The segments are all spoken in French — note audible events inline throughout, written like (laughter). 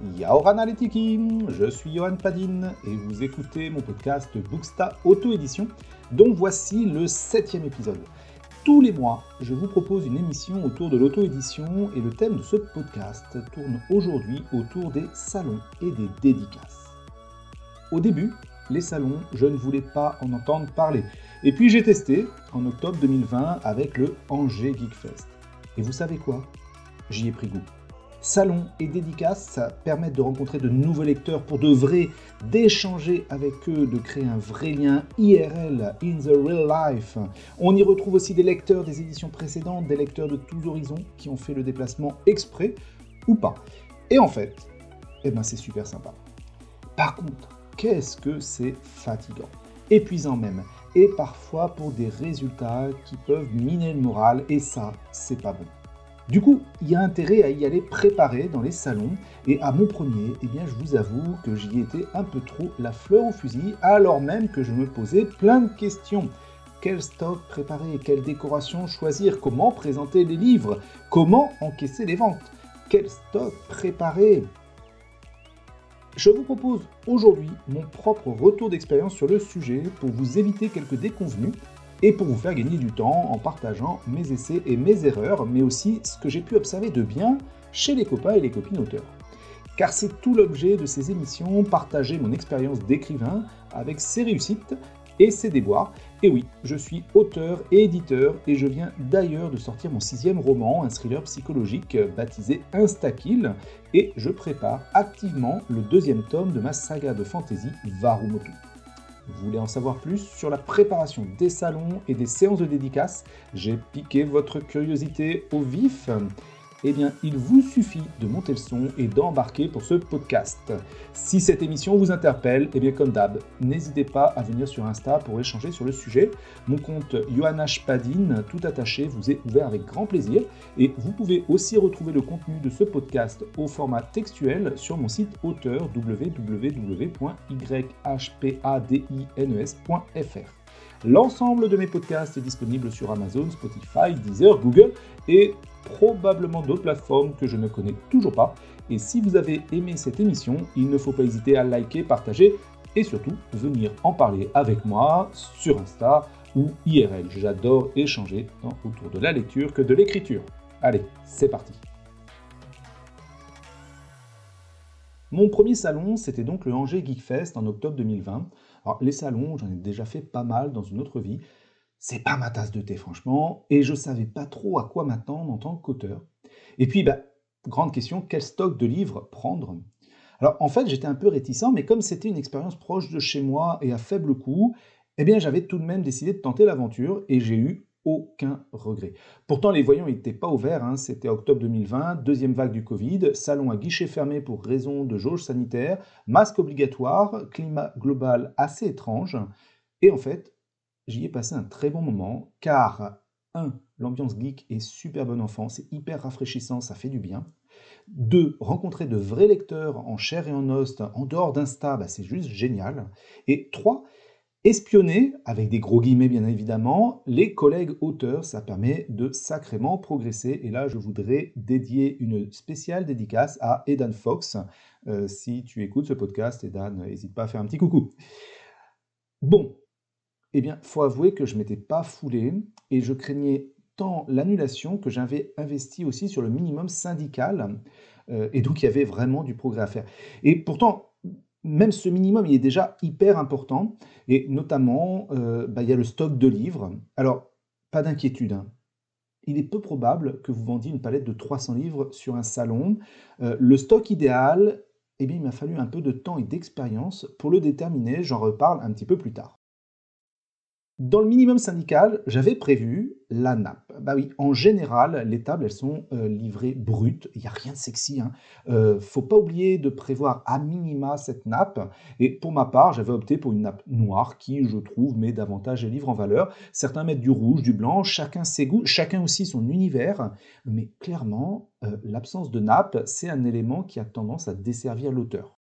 Yaoran Aletiki, je suis Johan Padin et vous écoutez mon podcast Booksta Auto-édition dont voici le septième épisode. Tous les mois, je vous propose une émission autour de l'auto-édition et le thème de ce podcast tourne aujourd'hui autour des salons et des dédicaces. Au début, les salons, je ne voulais pas en entendre parler. Et puis j'ai testé en octobre 2020 avec le Angers Geekfest. Et vous savez quoi? J'y ai pris goût. Salons et dédicaces, ça permet de rencontrer de nouveaux lecteurs pour de vrai, d'échanger avec eux, de créer un vrai lien IRL, in the real life. On y retrouve aussi des lecteurs des éditions précédentes, des lecteurs de tous horizons qui ont fait le déplacement exprès ou pas. Et en fait, eh ben c'est super sympa. Par contre, qu'est-ce que c'est fatigant, épuisant même, et parfois pour des résultats qui peuvent miner le moral, et ça, c'est pas bon. Du coup, il y a intérêt à y aller préparé dans les salons, et à mon premier, eh bien, je vous avoue que j'y étais un peu trop la fleur au fusil, alors même que je me posais plein de questions. Quel stock préparer? Quelle décoration choisir? Comment présenter les livres? Comment encaisser les ventes? Quel stock préparer? Je vous propose aujourd'hui mon propre retour d'expérience sur le sujet pour vous éviter quelques déconvenus et pour vous faire gagner du temps en partageant mes essais et mes erreurs, mais aussi ce que j'ai pu observer de bien chez les copains et les copines auteurs. Car c'est tout l'objet de ces émissions, partager mon expérience d'écrivain avec ses réussites et ses déboires. Et oui, je suis auteur et éditeur et je viens d'ailleurs de sortir mon sixième roman, un thriller psychologique baptisé Instakill, et je prépare activement le deuxième tome de ma saga de fantasy Varumotu. Vous voulez en savoir plus sur la préparation des salons et des séances de dédicaces? J'ai piqué votre curiosité au vif eh bien, il vous suffit de monter le son et d'embarquer pour ce podcast. Si cette émission vous interpelle, eh bien, comme d'hab, n'hésitez pas à venir sur Insta pour échanger sur le sujet. Mon compte Johanna Spadin, tout attaché, vous est ouvert avec grand plaisir. Et vous pouvez aussi retrouver le contenu de ce podcast au format textuel sur mon site auteur www.yhpadines.fr. L'ensemble de mes podcasts est disponible sur Amazon, Spotify, Deezer, Google et probablement d'autres plateformes que je ne connais toujours pas. Et si vous avez aimé cette émission, il ne faut pas hésiter à liker, partager et surtout venir en parler avec moi sur Insta ou IRL. J'adore échanger tant autour de la lecture que de l'écriture. Allez, c'est parti. Mon premier salon, c'était donc le Angers Geek Fest en octobre 2020. Alors, les salons, j'en ai déjà fait pas mal dans une autre vie. C'est pas ma tasse de thé, franchement, et je savais pas trop à quoi m'attendre en tant qu'auteur. Et puis, bah, grande question, quel stock de livres prendre? Alors, en fait, j'étais un peu réticent, mais comme c'était une expérience proche de chez moi et à faible coût, eh bien, j'avais tout de même décidé de tenter l'aventure et j'ai eu aucun regret. Pourtant, les voyants n'étaient pas ouverts, hein. c'était octobre 2020, deuxième vague du Covid, salon à guichet fermé pour raison de jauge sanitaire, masque obligatoire, climat global assez étrange. Et en fait, j'y ai passé un très bon moment, car, un, l'ambiance geek est super bon enfant, c'est hyper rafraîchissant, ça fait du bien. Deux, rencontrer de vrais lecteurs en chair et en os, en dehors d'Insta, bah, c'est juste génial. Et trois, Espionner, avec des gros guillemets bien évidemment, les collègues auteurs, ça permet de sacrément progresser. Et là, je voudrais dédier une spéciale dédicace à Edan Fox. Euh, si tu écoutes ce podcast, Edan, n'hésite pas à faire un petit coucou. Bon, eh bien, faut avouer que je m'étais pas foulé et je craignais tant l'annulation que j'avais investi aussi sur le minimum syndical. Euh, et donc, il y avait vraiment du progrès à faire. Et pourtant, même ce minimum, il est déjà hyper important. Et notamment, euh, bah, il y a le stock de livres. Alors, pas d'inquiétude. Hein. Il est peu probable que vous vendiez une palette de 300 livres sur un salon. Euh, le stock idéal, eh bien, il m'a fallu un peu de temps et d'expérience pour le déterminer. J'en reparle un petit peu plus tard. Dans le minimum syndical, j'avais prévu la nappe. Bah oui, en général, les tables, elles sont euh, livrées brutes. Il n'y a rien de sexy. Hein. Euh, faut pas oublier de prévoir à minima cette nappe. Et pour ma part, j'avais opté pour une nappe noire qui, je trouve, met davantage les livres en valeur. Certains mettent du rouge, du blanc, chacun ses goûts, chacun aussi son univers. Mais clairement, euh, l'absence de nappe, c'est un élément qui a tendance à desservir l'auteur.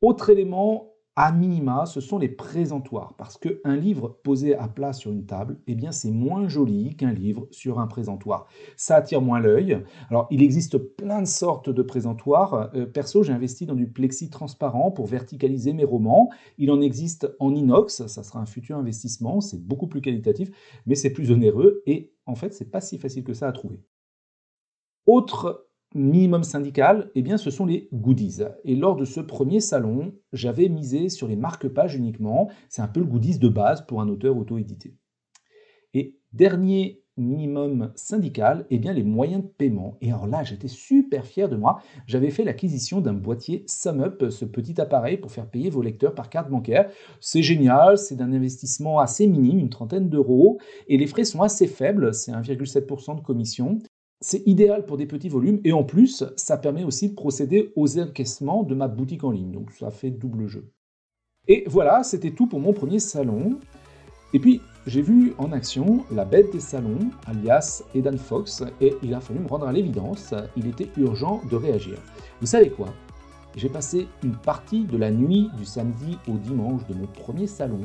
Autre élément à minima, ce sont les présentoirs, parce qu'un livre posé à plat sur une table, eh bien, c'est moins joli qu'un livre sur un présentoir. Ça attire moins l'œil. Alors, il existe plein de sortes de présentoirs. Euh, perso, j'ai investi dans du plexi transparent pour verticaliser mes romans. Il en existe en inox, ça sera un futur investissement, c'est beaucoup plus qualitatif, mais c'est plus onéreux et en fait, c'est pas si facile que ça à trouver. Autre minimum syndical, eh bien, ce sont les goodies. Et lors de ce premier salon, j'avais misé sur les marque-pages uniquement. C'est un peu le goodies de base pour un auteur auto-édité. Et dernier minimum syndical, eh bien les moyens de paiement. Et alors là, j'étais super fier de moi. J'avais fait l'acquisition d'un boîtier SumUp, ce petit appareil pour faire payer vos lecteurs par carte bancaire. C'est génial, c'est d'un investissement assez minime, une trentaine d'euros, et les frais sont assez faibles, c'est 1,7% de commission. C'est idéal pour des petits volumes et en plus, ça permet aussi de procéder aux encaissements de ma boutique en ligne. Donc ça fait double jeu. Et voilà, c'était tout pour mon premier salon. Et puis, j'ai vu en action la bête des salons, alias Edan Fox, et il a fallu me rendre à l'évidence, il était urgent de réagir. Vous savez quoi? J'ai passé une partie de la nuit du samedi au dimanche de mon premier salon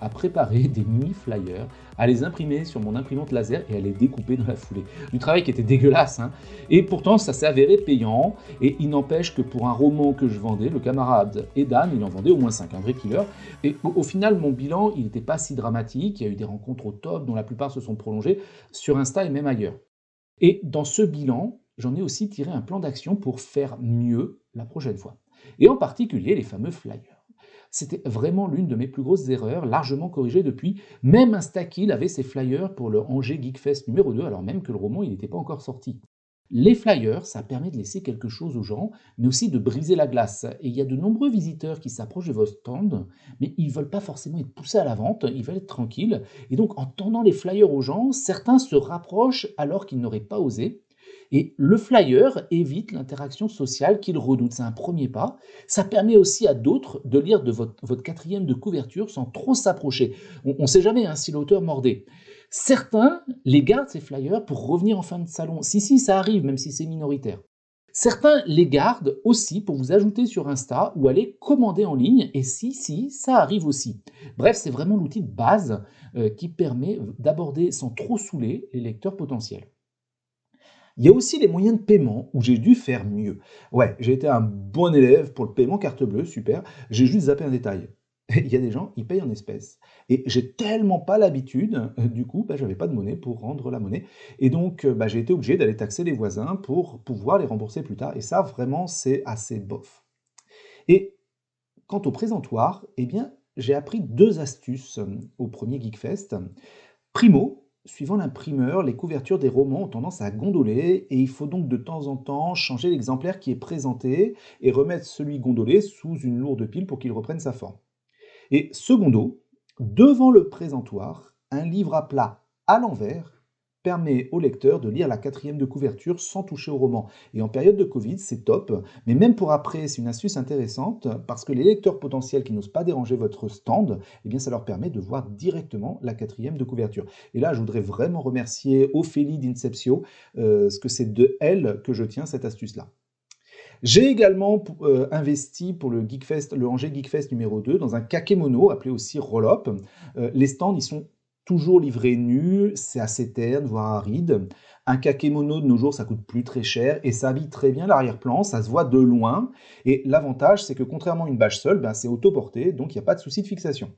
à préparer (laughs) des mini-flyers, à les imprimer sur mon imprimante laser et à les découper dans la foulée. Du travail qui était dégueulasse. Hein. Et pourtant, ça s'est avéré payant. Et il n'empêche que pour un roman que je vendais, le camarade Edan, il en vendait au moins 5, un vrai killer. Et au, final, mon bilan, il n'était pas si dramatique. Il y a eu des rencontres au top, dont la plupart se sont prolongées sur Insta et même ailleurs. Et dans ce bilan, j'en ai aussi tiré un plan d'action pour faire mieux la prochaine fois. Et en particulier les fameux flyers. C'était vraiment l'une de mes plus grosses erreurs, largement corrigée depuis. Même Instakill avait ses flyers pour le Angers Geekfest numéro 2, alors même que le roman n'était pas encore sorti. Les flyers, ça permet de laisser quelque chose aux gens, mais aussi de briser la glace. Et il y a de nombreux visiteurs qui s'approchent de votre stand, mais ils ne veulent pas forcément être poussés à la vente, ils veulent être tranquilles. Et donc, en tendant les flyers aux gens, certains se rapprochent alors qu'ils n'auraient pas osé. Et le flyer évite l'interaction sociale qu'il redoute. C'est un premier pas. Ça permet aussi à d'autres de lire de votre, quatrième de couverture sans trop s'approcher. On ne sait jamais hein, si l'auteur mordait. Certains les gardent, ces flyers, pour revenir en fin de salon. Si, si, ça arrive, même si c'est minoritaire. Certains les gardent aussi pour vous ajouter sur Insta ou aller commander en ligne. Et si, si, ça arrive aussi. Bref, c'est vraiment l'outil de base euh, qui permet d'aborder sans trop saouler les lecteurs potentiels. Il y a aussi les moyens de paiement où j'ai dû faire mieux. Ouais, j'ai été un bon élève pour le paiement carte bleue, super. J'ai juste zappé un détail. (laughs) Il y a des gens, ils payent en espèces. Et j'ai tellement pas l'habitude, euh, du coup, bah, j'avais pas de monnaie pour rendre la monnaie. Et donc, euh, bah, j'ai été obligé d'aller taxer les voisins pour pouvoir les rembourser plus tard. Et ça, vraiment, c'est assez bof. Et quant au présentoir, eh bien, j'ai appris deux astuces euh, au premier Geekfest. Primo, Suivant l'imprimeur, les couvertures des romans ont tendance à gondoler et il faut donc de temps en temps changer l'exemplaire qui est présenté et remettre celui gondolé sous une lourde pile pour qu'il reprenne sa forme. Et secondo, devant le présentoir, un livre à plat à l'envers permet au lecteur de lire la quatrième de couverture sans toucher au roman. Et en période de Covid, c'est top. Mais même pour après, c'est une astuce intéressante parce que les lecteurs potentiels qui n'osent pas déranger votre stand, eh bien, ça leur permet de voir directement la quatrième de couverture. Et là, je voudrais vraiment remercier Ophélie d'Inceptio, euh, ce que c'est de elle que je tiens cette astuce-là. J'ai également euh, investi pour le Geekfest, le Angers Geekfest numéro 2 dans un kakemono appelé aussi roll-up. Euh, les stands, ils sont toujours livré nu, c'est assez terne, voire aride. Un kakémono de nos jours, ça coûte plus très cher et ça habille très bien l'arrière-plan, ça se voit de loin. Et l'avantage, c'est que contrairement à une bâche seule, ben, c'est autoporté, donc il n'y a pas de souci de fixation.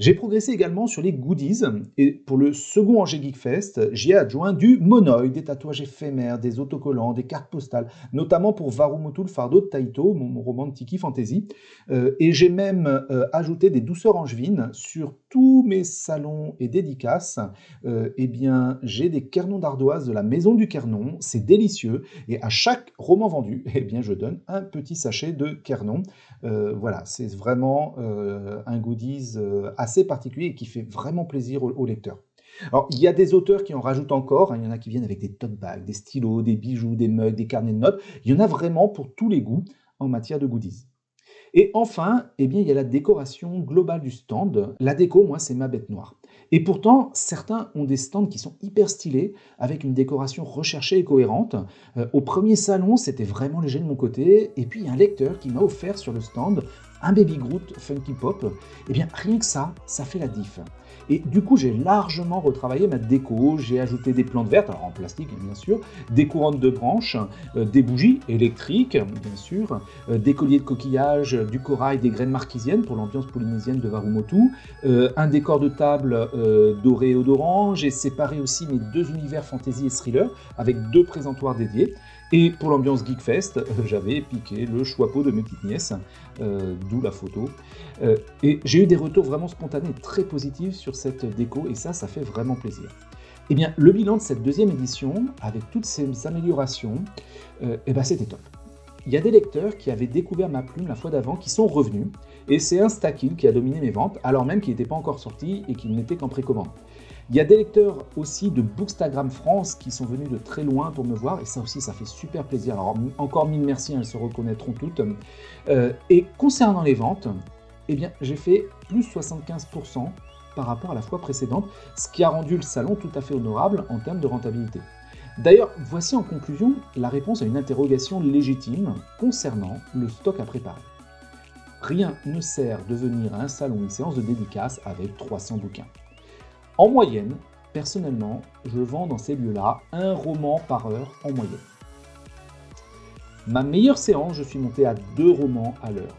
J'ai progressé également sur les goodies, et pour le second Angers Geek Fest, j'y ai adjoint du monoï, des tatouages éphémères, des autocollants, des cartes postales, notamment pour Varumotu, le fardeau de Taito, mon, roman de Tiki Fantasy. Euh, et j'ai même euh, ajouté des douceurs angevines sur tous mes salons et dédicaces. Euh, eh bien, j'ai des kernons d'ardoise de la maison du Kernon, c'est délicieux, et à chaque roman vendu, (laughs) eh bien, je donne un petit sachet de Kernon. voilà, c'est vraiment un goodies assez particulier et qui fait vraiment plaisir aux, lecteurs. Alors, il y a des auteurs qui en rajoutent encore. Hein. il y en a qui viennent avec des tote bags, des stylos, des bijoux, des mugs, des carnets de notes. Il y en a vraiment pour tous les goûts en matière de goodies. Et enfin, eh bien, il y a la décoration globale du stand. La déco, moi, c'est ma bête noire. Et pourtant, certains ont des stands qui sont hyper stylés, avec une décoration recherchée et cohérente. Euh, au premier salon, c'était vraiment léger de mon côté. Et puis, un lecteur qui m'a offert sur le stand un baby Groot funky pop, eh bien rien que ça, ça fait la diff. Et du coup, j'ai largement retravaillé ma déco. J'ai ajouté des plantes vertes, alors en plastique bien sûr, des couronnes de branches, euh, des bougies électriques bien sûr, euh, des colliers de coquillages, du corail, des graines marquisiennes pour l'ambiance polynésienne de Varumotu, euh, un décor de table doré et odorant. J'ai séparé aussi mes deux univers fantasy et thriller avec deux présentoirs dédiés. Et pour l'ambiance Geekfest, euh, j'avais piqué le choix-peau de mes petites nièces, euh, d'où la photo. Euh, et j'ai eu des retours vraiment spontanés, très positifs sur cette déco, et ça, ça fait vraiment plaisir. Eh bien, le bilan de cette deuxième édition, avec toutes ces améliorations, eh ben, c'était top. Il y a des lecteurs qui avaient découvert ma plume la fois d'avant, qui sont revenus, et c'est Instakill qui a dominé mes ventes, alors même qu'il n'était pas encore sorti et qu'il n'était qu'en précommande. Il y a des lecteurs aussi de Bookstagram France qui sont venus de très loin pour me voir, et ça aussi, ça fait super plaisir. Alors, encore mille merci, elles se reconnaîtront toutes. Euh, et concernant les ventes, eh j'ai fait plus 75% par rapport à la fois précédente, ce qui a rendu le salon tout à fait honorable en termes de rentabilité. D'ailleurs, voici en conclusion la réponse à une interrogation légitime concernant le stock à préparer. Rien ne sert de venir à un salon une séance de dédicace avec 300 bouquins. En moyenne, personnellement, je vends dans ces lieux-là un roman par heure en moyenne. Ma meilleure séance, je suis monté à deux romans à l'heure.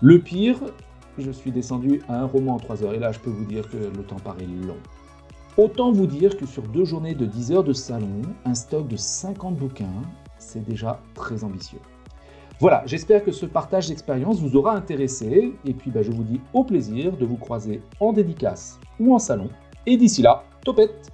Le pire, je suis descendu à un roman en trois heures. Et là, je peux vous dire que le temps paraît long. Autant vous dire que sur deux journées de 10 heures de salon, un stock de 50 bouquins, c'est déjà très ambitieux. Voilà, j'espère que ce partage d'expérience vous aura intéressé. Et puis, bah, je vous dis au plaisir de vous croiser en dédicace ou en salon et d'ici là, topette